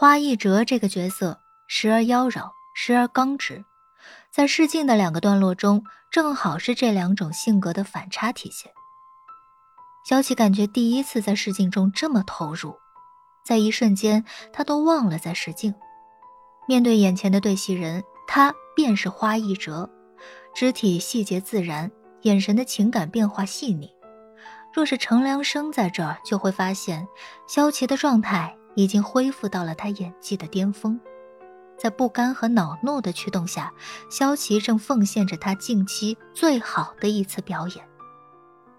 花一哲这个角色时而妖娆，时而刚直，在试镜的两个段落中，正好是这两种性格的反差体现。萧琪感觉第一次在试镜中这么投入，在一瞬间，他都忘了在试镜。面对眼前的对戏人，他便是花一哲，肢体细节自然，眼神的情感变化细腻。若是程良生在这儿，就会发现萧琪的状态。已经恢复到了他演技的巅峰，在不甘和恼怒的驱动下，萧琪正奉献着他近期最好的一次表演。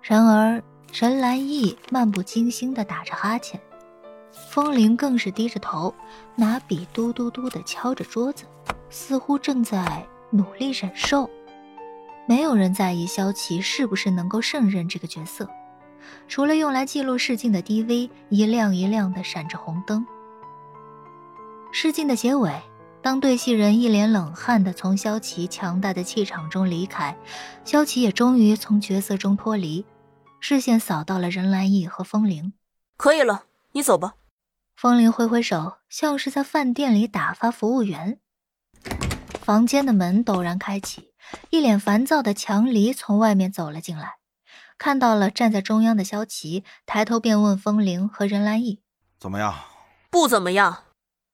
然而，任兰意漫不经心地打着哈欠，风铃更是低着头，拿笔嘟嘟嘟地敲着桌子，似乎正在努力忍受。没有人在意萧琪是不是能够胜任这个角色。除了用来记录试镜的 DV，一亮一亮的闪着红灯。试镜的结尾，当对戏人一脸冷汗的从萧琪强大的气场中离开，萧琪也终于从角色中脱离，视线扫到了任兰义和风铃。可以了，你走吧。风铃挥挥手，像是在饭店里打发服务员。房间的门陡然开启，一脸烦躁的强离从外面走了进来。看到了站在中央的萧琪，抬头便问风铃和任兰意：“怎么样？”“不怎么样。”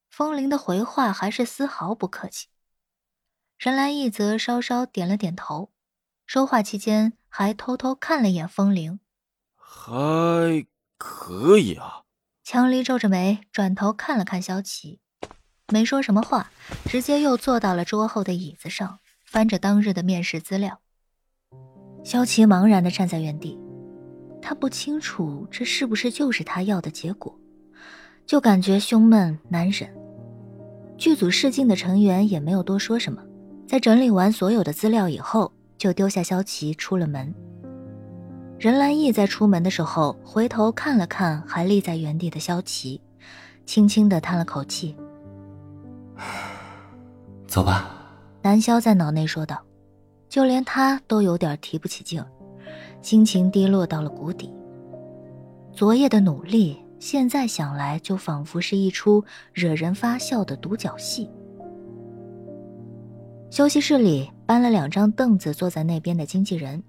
风铃的回话还是丝毫不客气。任兰意则稍稍点了点头，说话期间还偷偷看了一眼风铃。“还可以啊。”强离皱着眉，转头看了看萧琪，没说什么话，直接又坐到了桌后的椅子上，翻着当日的面试资料。萧琪茫然的站在原地，他不清楚这是不是就是他要的结果，就感觉胸闷难忍。剧组试镜的成员也没有多说什么，在整理完所有的资料以后，就丢下萧琪出了门。任兰意在出门的时候回头看了看还立在原地的萧琪，轻轻的叹了口气：“走吧。”南萧在脑内说道。就连他都有点提不起劲，心情低落到了谷底。昨夜的努力，现在想来就仿佛是一出惹人发笑的独角戏。休息室里搬了两张凳子，坐在那边的经纪人，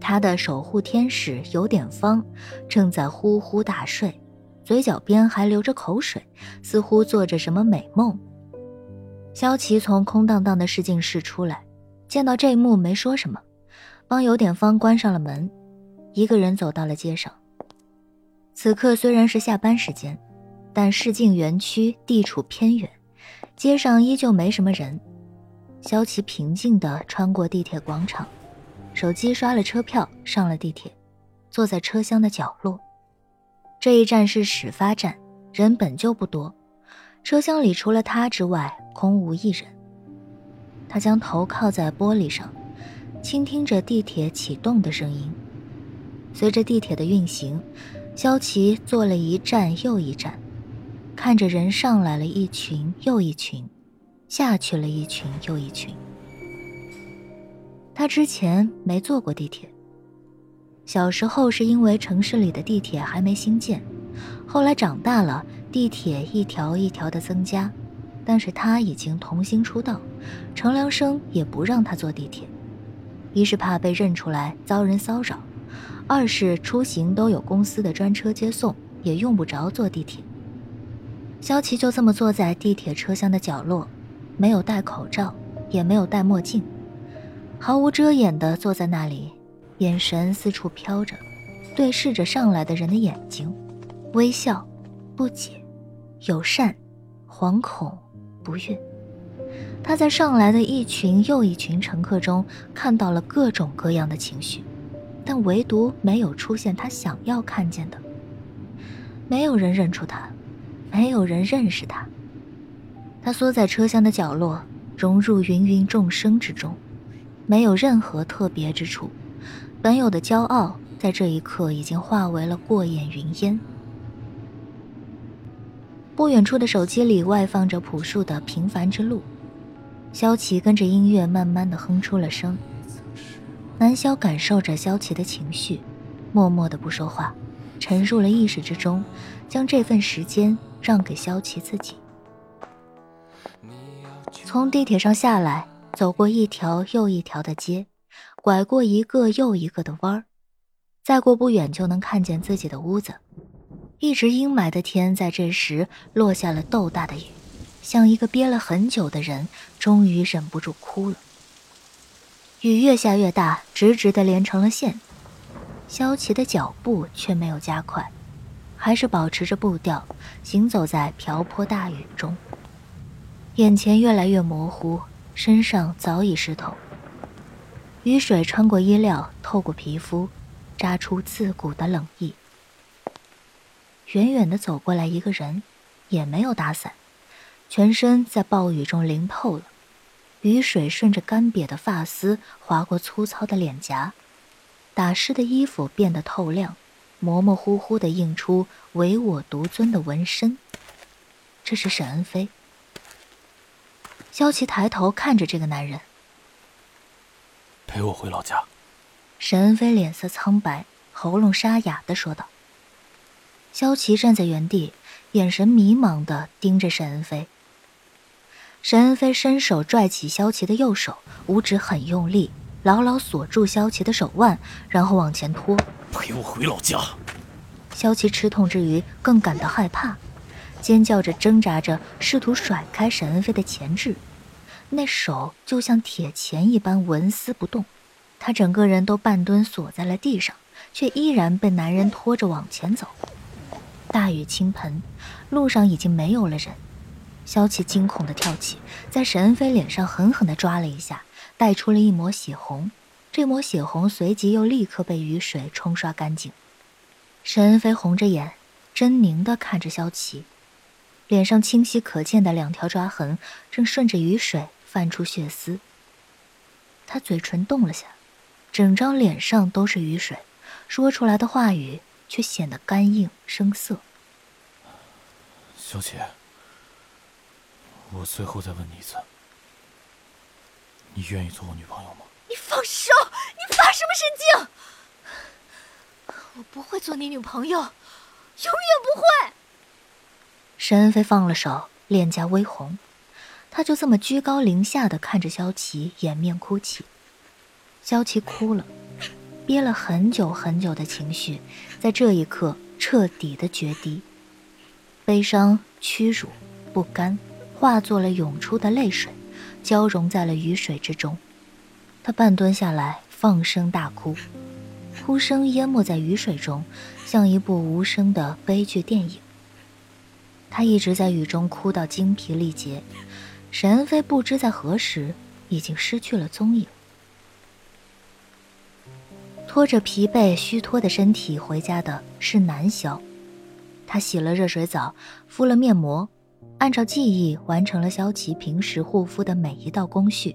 他的守护天使有点方正在呼呼大睡，嘴角边还流着口水，似乎做着什么美梦。萧琪从空荡荡的试镜室出来。见到这一幕，没说什么，帮有点方关上了门，一个人走到了街上。此刻虽然是下班时间，但市境园区地处偏远，街上依旧没什么人。萧琪平静地穿过地铁广场，手机刷了车票，上了地铁，坐在车厢的角落。这一站是始发站，人本就不多，车厢里除了他之外，空无一人。他将头靠在玻璃上，倾听着地铁启动的声音。随着地铁的运行，萧琪坐了一站又一站，看着人上来了一群又一群，下去了一群又一群。他之前没坐过地铁，小时候是因为城市里的地铁还没新建，后来长大了，地铁一条一条的增加。但是他已经童星出道，程良生也不让他坐地铁，一是怕被认出来遭人骚扰，二是出行都有公司的专车接送，也用不着坐地铁。萧琪就这么坐在地铁车厢的角落，没有戴口罩，也没有戴墨镜，毫无遮掩地坐在那里，眼神四处飘着，对视着上来的人的眼睛，微笑，不解，友善，惶恐。不悦，他在上来的一群又一群乘客中看到了各种各样的情绪，但唯独没有出现他想要看见的。没有人认出他，没有人认识他。他缩在车厢的角落，融入芸芸众生之中，没有任何特别之处。本有的骄傲，在这一刻已经化为了过眼云烟。不远处的手机里外放着朴树的《平凡之路》，萧琪跟着音乐慢慢的哼出了声。南萧感受着萧琪的情绪，默默的不说话，沉入了意识之中，将这份时间让给萧琪自己。从地铁上下来，走过一条又一条的街，拐过一个又一个的弯儿，再过不远就能看见自己的屋子。一直阴霾的天，在这时落下了豆大的雨，像一个憋了很久的人，终于忍不住哭了。雨越下越大，直直的连成了线。萧琪的脚步却没有加快，还是保持着步调，行走在瓢泼大雨中。眼前越来越模糊，身上早已湿透。雨水穿过衣料，透过皮肤，扎出刺骨的冷意。远远的走过来一个人，也没有打伞，全身在暴雨中淋透了。雨水顺着干瘪的发丝划过粗糙的脸颊，打湿的衣服变得透亮，模模糊糊的映出唯我独尊的纹身。这是沈恩飞。萧琪抬头看着这个男人，陪我回老家。沈恩飞脸色苍白，喉咙沙哑的说道。萧琪站在原地，眼神迷茫的盯着沈恩飞。沈恩飞伸手拽起萧琪的右手，五指很用力，牢牢锁住萧琪的手腕，然后往前拖。陪我回老家。萧琪吃痛之余，更感到害怕。尖叫着，挣扎着，试图甩开沈恩飞的钳制，那手就像铁钳一般纹丝不动。他整个人都半蹲锁在了地上，却依然被男人拖着往前走。大雨倾盆，路上已经没有了人。萧琪惊恐地跳起，在沈恩飞脸上狠狠地抓了一下，带出了一抹血红。这抹血红随即又立刻被雨水冲刷干净。沈恩飞红着眼，狰狞地看着萧琪。脸上清晰可见的两条抓痕正顺着雨水泛出血丝。他嘴唇动了下，整张脸上都是雨水，说出来的话语却显得干硬生涩。小姐，我最后再问你一次，你愿意做我女朋友吗？你放手！你发什么神经？我不会做你女朋友，永远不会。沈恩飞放了手，脸颊微红，他就这么居高临下的看着萧琪，掩面哭泣。萧琪哭了，憋了很久很久的情绪，在这一刻彻底的决堤，悲伤、屈辱、不甘，化作了涌出的泪水，交融在了雨水之中。他半蹲下来，放声大哭，哭声淹没在雨水中，像一部无声的悲剧电影。他一直在雨中哭到精疲力竭，沈恩飞不知在何时已经失去了踪影。拖着疲惫虚脱的身体回家的是南萧，他洗了热水澡，敷了面膜，按照记忆完成了萧琪平时护肤的每一道工序，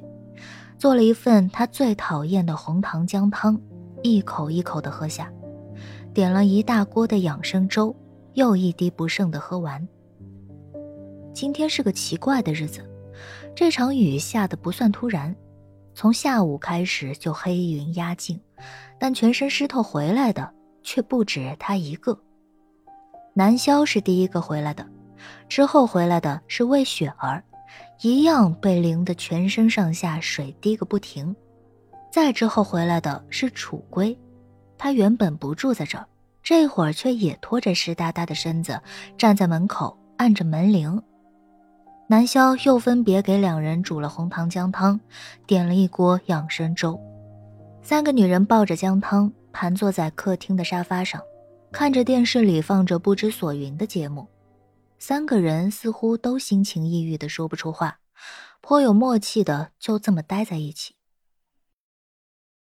做了一份他最讨厌的红糖姜汤，一口一口的喝下，点了一大锅的养生粥，又一滴不剩的喝完。今天是个奇怪的日子，这场雨下的不算突然，从下午开始就黑云压境，但全身湿透回来的却不止他一个。南萧是第一个回来的，之后回来的是魏雪儿，一样被淋得全身上下水滴个不停。再之后回来的是楚归，他原本不住在这儿，这会儿却也拖着湿哒哒的身子站在门口按着门铃。南萧又分别给两人煮了红糖姜汤，点了一锅养生粥。三个女人抱着姜汤，盘坐在客厅的沙发上，看着电视里放着不知所云的节目。三个人似乎都心情抑郁的说不出话，颇有默契的就这么待在一起。